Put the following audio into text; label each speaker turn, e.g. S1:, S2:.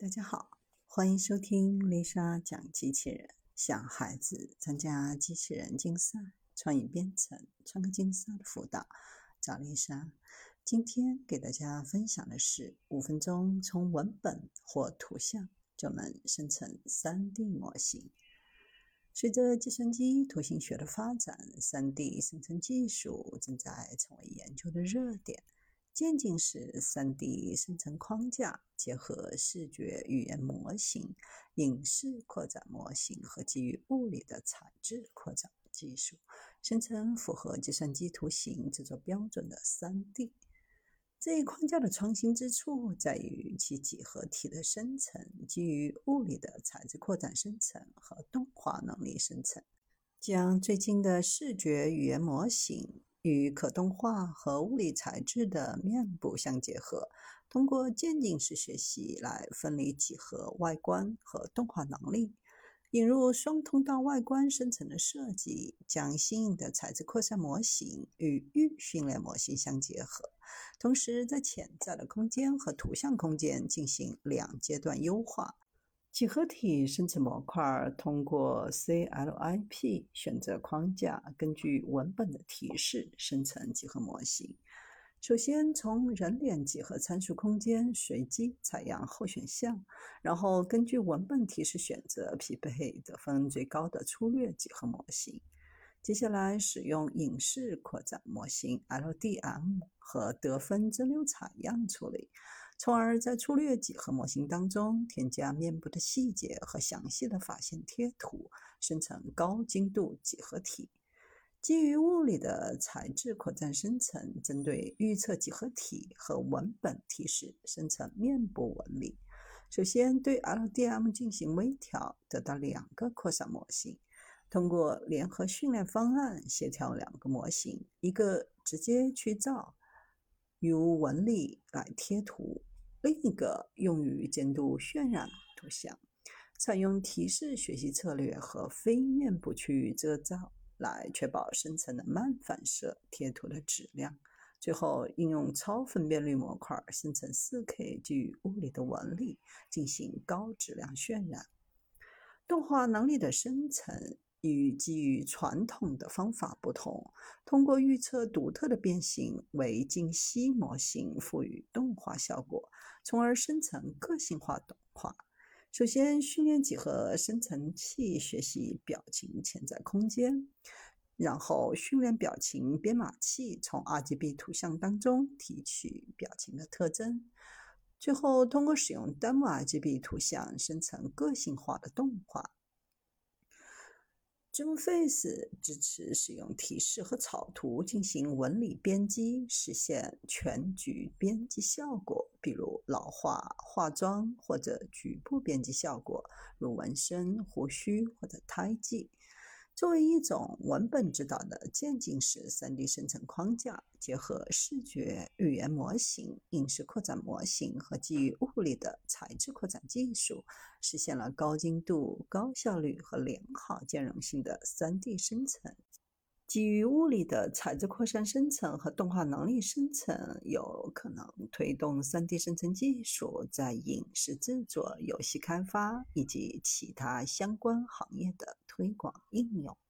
S1: 大家好，欢迎收听丽莎讲机器人。想孩子参加机器人竞赛、创意编程、创客竞赛的辅导，找丽莎。今天给大家分享的是五分钟从文本或图像就能生成 3D 模型。随着计算机图形学的发展，3D 生成技术正在成为研究的热点。渐进式 3D 生成框架结合视觉语言模型、影视扩展模型和基于物理的材质扩展技术，生成符合计算机图形制作标准的 3D。这一框架的创新之处在于其几何体的生成基于物理的材质扩展生成和动画能力生成，将最近的视觉语言模型。与可动化和物理材质的面部相结合，通过渐进式学习来分离几何外观和动画能力，引入双通道外观生成的设计，将新颖的材质扩散模型与预训练模型相结合，同时在潜在的空间和图像空间进行两阶段优化。几何体生成模块通过 CLIP 选择框架，根据文本的提示生成几何模型。首先从人脸几何参数空间随机采样候选项，然后根据文本提示选择匹配得分最高的粗略几何模型。接下来使用影视扩展模型 LDM 和得分蒸馏采样处理。从而在粗略几何模型当中添加面部的细节和详细的发线贴图，生成高精度几何体。基于物理的材质扩展生成，针对预测几何体和文本提示生成面部纹理。首先对 LDM 进行微调，得到两个扩散模型。通过联合训练方案协调两个模型，一个直接去造 U 纹理来贴图。另一个用于监督渲染图像，采用提示学习策略和非面部区域遮罩来确保生成的慢反射贴图的质量。最后，应用超分辨率模块生成 4K 基于物理的纹理，进行高质量渲染。动画能力的生成。与基于传统的方法不同，通过预测独特的变形为静息模型赋予动画效果，从而生成个性化动画。首先，训练几何生成器学习表情潜在空间，然后训练表情编码器从 RGB 图像当中提取表情的特征，最后通过使用 Demo RGB 图像生成个性化的动画。ZoomFace 支持使用提示和草图进行纹理编辑，实现全局编辑效果，比如老化、化妆或者局部编辑效果，如纹身、胡须或者胎记。作为一种文本指导的渐进式 3D 生成框架，结合视觉语言模型、影视扩展模型和基于物理的材质扩展技术，实现了高精度、高效率和良好兼容性的 3D 生成。基于物理的材质扩散生成和动画能力生成，有可能推动 3D 生成技术在影视制作、游戏开发以及其他相关行业的推广应用。